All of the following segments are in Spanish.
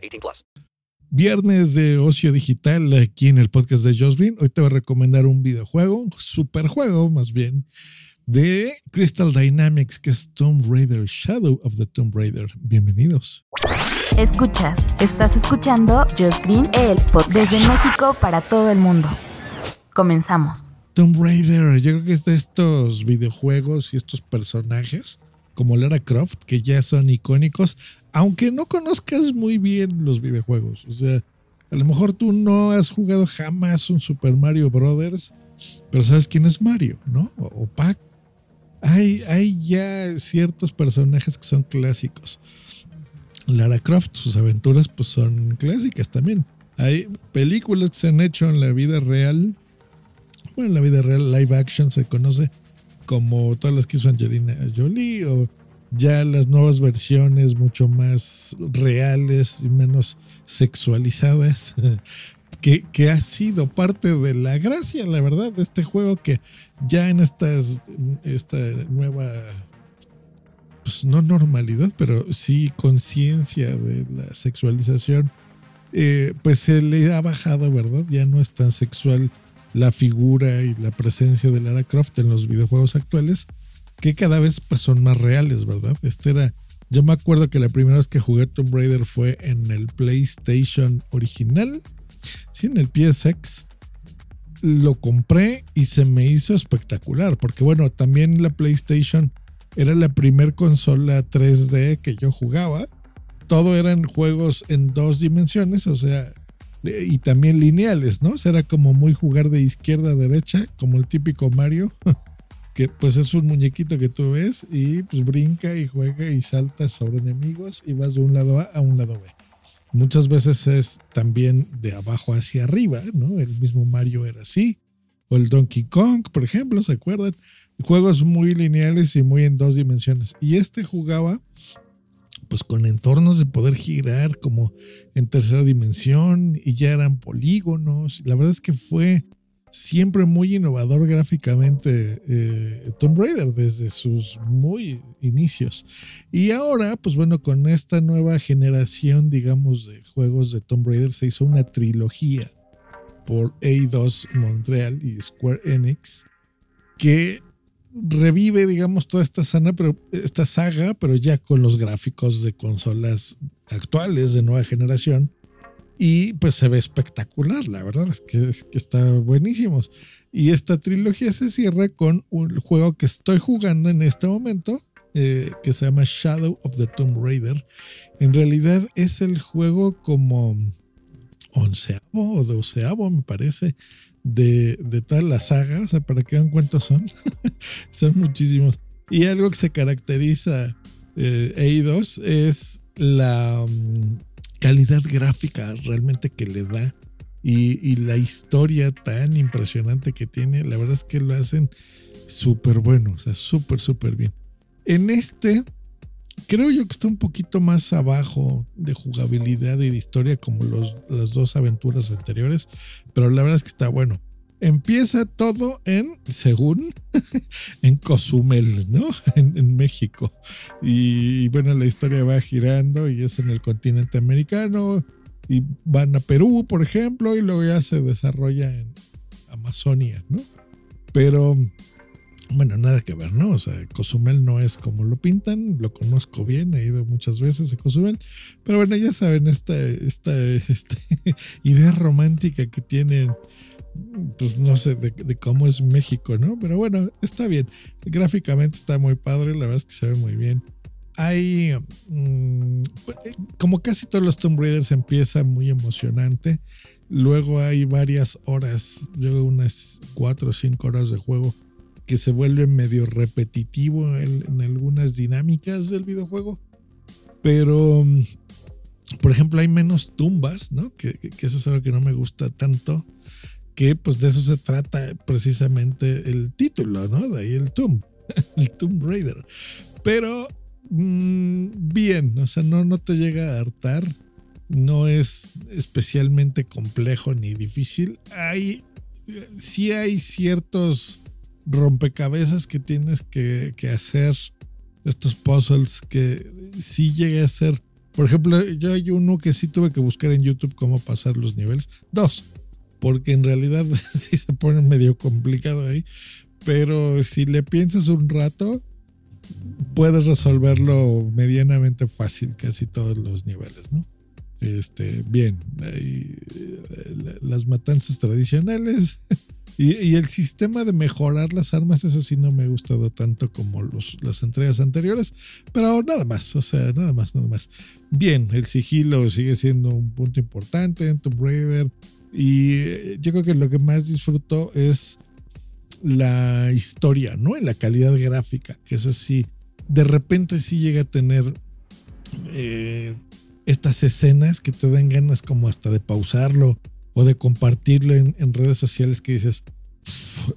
18 plus. Viernes de ocio digital aquí en el podcast de Josh Green. Hoy te voy a recomendar un videojuego, un superjuego más bien, de Crystal Dynamics que es Tomb Raider, Shadow of the Tomb Raider. Bienvenidos. Escuchas, estás escuchando Josh Green, el podcast desde México para todo el mundo. Comenzamos. Tomb Raider, yo creo que es de estos videojuegos y estos personajes como Lara Croft que ya son icónicos, aunque no conozcas muy bien los videojuegos. O sea, a lo mejor tú no has jugado jamás un Super Mario Brothers, pero sabes quién es Mario, ¿no? O, Pac. Hay, hay ya ciertos personajes que son clásicos. Lara Croft, sus aventuras pues son clásicas también. Hay películas que se han hecho en la vida real. Bueno, en la vida real, live action se conoce como todas las que hizo Angelina Jolie o ya las nuevas versiones mucho más reales y menos sexualizadas. Que, que, ha sido parte de la gracia, la verdad, de este juego que ya en estas, esta nueva, pues no normalidad, pero sí conciencia de la sexualización, eh, pues se le ha bajado, ¿verdad? Ya no es tan sexual la figura y la presencia de Lara Croft en los videojuegos actuales, que cada vez pues, son más reales, ¿verdad? Este era, yo me acuerdo que la primera vez que jugué Tomb Raider fue en el PlayStation original, sí, en el PSX. Lo compré y se me hizo espectacular, porque bueno, también la PlayStation era la primer consola 3D que yo jugaba. Todo eran juegos en dos dimensiones, o sea, y también lineales, ¿no? Era como muy jugar de izquierda a derecha, como el típico Mario, que pues es un muñequito que tú ves y pues brinca y juega y salta sobre enemigos y vas de un lado A a un lado B. Muchas veces es también de abajo hacia arriba, ¿no? El mismo Mario era así. O el Donkey Kong, por ejemplo, ¿se acuerdan? Juegos muy lineales y muy en dos dimensiones. Y este jugaba pues con entornos de poder girar como en tercera dimensión y ya eran polígonos. La verdad es que fue siempre muy innovador gráficamente eh, Tomb Raider desde sus muy inicios. Y ahora, pues bueno, con esta nueva generación, digamos, de juegos de Tomb Raider se hizo una trilogía por A2 Montreal y Square Enix que revive, digamos, toda esta, saga, pero ya con los gráficos de consolas actuales de nueva generación. Y pues se ve espectacular, la verdad es que, es que está buenísimo. Y esta trilogía se cierra con un juego que estoy jugando en este momento, eh, que se llama Shadow of the Tomb Raider. En realidad es el juego como onceavo o doceavo, me parece, de, de toda la saga, o sea, para que vean cuántos son, son muchísimos. Y algo que se caracteriza eh, EI2 es la um, calidad gráfica realmente que le da y, y, la historia tan impresionante que tiene. La verdad es que lo hacen súper bueno, o sea, súper, súper bien. En este, creo yo que está un poquito más abajo de jugabilidad y de historia como los, las dos aventuras anteriores, pero la verdad es que está bueno. Empieza todo en, según, en Cozumel, ¿no? En, en, México. Y bueno, la historia va girando y es en el continente americano. Y van a Perú, por ejemplo, y luego ya se desarrolla en Amazonia, ¿no? Pero bueno, nada que ver, ¿no? O sea, Cozumel no es como lo pintan, lo conozco bien, he ido muchas veces a Cozumel, pero bueno, ya saben, esta, esta, idea romántica que tienen, pues no sé, de, cómo es México, ¿no? Pero bueno, está bien, gráficamente está muy padre, la verdad es que se ve muy bien. Hay, mmm, como casi todos los Tomb Raiders, empieza muy emocionante. Luego hay varias horas, yo unas 4 o 5 horas de juego que se vuelve medio repetitivo en, algunas dinámicas del videojuego. Pero por ejemplo, hay menos tumbas, ¿no? Que, eso es algo que no me gusta tanto, que pues de eso se trata precisamente el título, ¿no? De ahí el Tomb, el Tomb Raider. Pero mm, bien, o sea, no, no te llega a hartar, no es especialmente complejo ni difícil. Hay, sí hay ciertos rompecabezas que tienes que, hacer, estos puzzles que sí llegué a ser por ejemplo, yo hay uno que sí tuve que buscar en YouTube cómo pasar los niveles. Dos, porque en realidad sí se pone medio complicado ahí. Pero si le piensas un rato, puedes resolverlo medianamente fácil casi todos los niveles, ¿no? Este, bien, eh, las matanzas tradicionales Y, el sistema de mejorar las armas, eso sí no me ha gustado tanto como los, las entregas anteriores, pero nada más, o sea, nada más, nada más. Bien, el sigilo sigue siendo un punto importante en Tomb Raider y eh, yo creo que lo que más disfruto es la historia, ¿no? En la calidad gráfica, que eso sí, de repente sí llega a tener eh, estas escenas que te dan ganas como hasta de pausarlo o de compartirlo en, redes sociales que dices,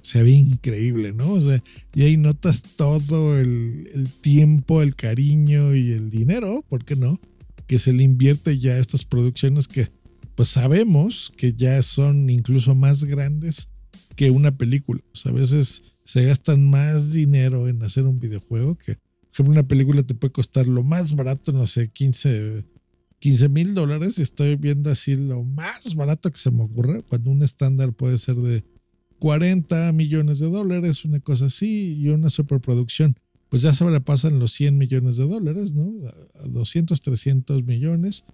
se ve increíble, ¿no? O sea, y ahí notas todo el, tiempo, el cariño y el dinero, ¿por qué no? Que se le invierte ya a estas producciones que pues sabemos que ya son incluso más grandes que una película. O sea, a veces se gastan más dinero en hacer un videojuego que, por ejemplo, una película te puede costar lo más barato, no sé, 15 15 mil dólares. Estoy viendo así lo más barato que se me ocurre, cuando un estándar puede ser de 40 millones de dólares, una cosa así, y una superproducción. Pues ya sobrepasan los 100 millones de dólares, ¿no? A 200, 300 millones.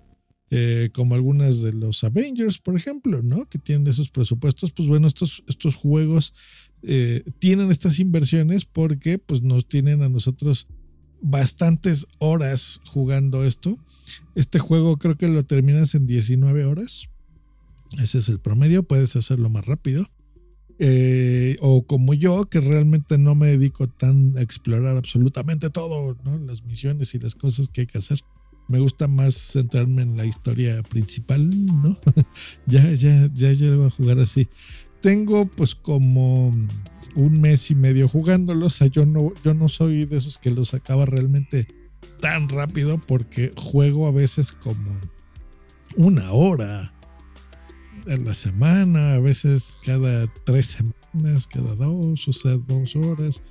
Eh, como algunas de los Avengers, por ejemplo, ¿no? Que tienen esos presupuestos. Pues bueno, estos, estos juegos eh, tienen estas inversiones porque pues nos tienen a nosotros bastantes horas jugando esto. Este juego creo que lo terminas en 19 horas. Ese es el promedio, puedes hacerlo más rápido. Eh, o como yo, que realmente no me dedico tan a explorar absolutamente todo, ¿no? las misiones y las cosas que hay que hacer. Me gusta más centrarme en la historia principal, ¿no? ya, ya, ya llego a jugar así. Tengo pues como un mes y medio jugándolo. O sea, yo no, yo no soy de esos que los acaba realmente tan rápido porque juego a veces como una hora en la semana, a veces cada tres semanas, cada dos, o sea, dos horas.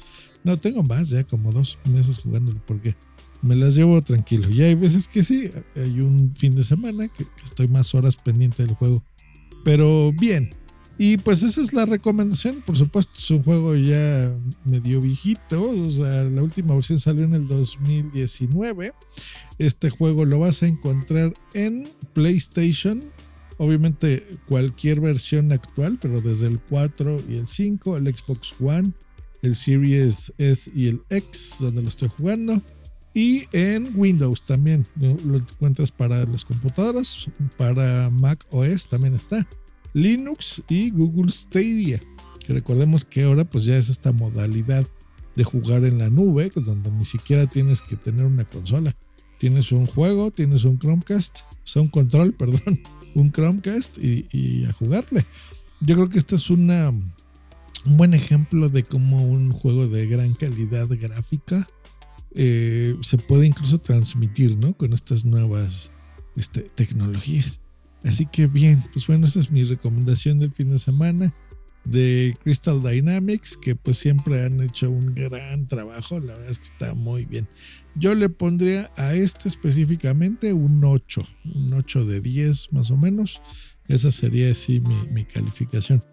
No, tengo más ya, como dos meses jugándolo porque me las llevo tranquilo. Y hay veces que sí, hay un fin de semana que estoy más horas pendiente del juego. Pero bien, y pues esa es la recomendación. Por supuesto, es un juego ya medio viejito. O sea, la última versión salió en el 2019. Este juego lo vas a encontrar en PlayStation. Obviamente cualquier versión actual, pero desde el 4 y el 5, el Xbox One, el Series S y el X, donde lo estoy jugando. Y en Windows también lo encuentras para las computadoras, para Mac OS también está. Linux y Google Stadia. Que recordemos que ahora pues ya es esta modalidad de jugar en la nube, donde ni siquiera tienes que tener una consola. Tienes un juego, tienes un Chromecast, o sea, un control, perdón, un Chromecast y, a jugarle. Yo creo que este es una, un buen ejemplo de cómo un juego de gran calidad gráfica eh, se puede incluso transmitir, ¿no? Con estas nuevas este, tecnologías. Así que bien, pues bueno, esa es mi recomendación del fin de semana de Crystal Dynamics, que pues siempre han hecho un gran trabajo, la verdad es que está muy bien. Yo le pondría a este específicamente un 8, un 8 de 10 más o menos. Esa sería así mi, calificación.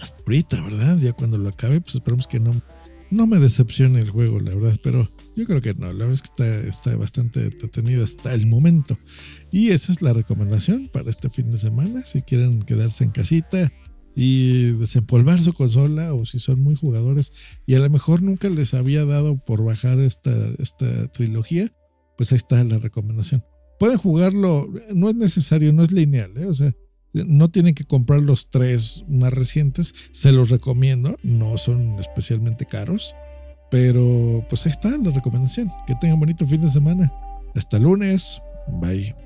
Hasta ahorita, ¿verdad? Ya cuando lo acabe, pues esperemos que no, no me decepcione el juego, la verdad, pero yo creo que no, la verdad es que está, está bastante entretenido hasta el momento. Y esa es la recomendación para este fin de semana. Si quieren quedarse en casita y desempolvar su consola o si son muy jugadores y a lo mejor nunca les había dado por bajar esta, esta trilogía, pues ahí está la recomendación. Pueden jugarlo, no es necesario, no es lineal, ¿eh? o sea, no tienen que comprar los tres más recientes, se los recomiendo, no son especialmente caros. Pero pues ahí está la recomendación. Que tengan bonito fin de semana. Hasta lunes. Bye.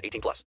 18 plus.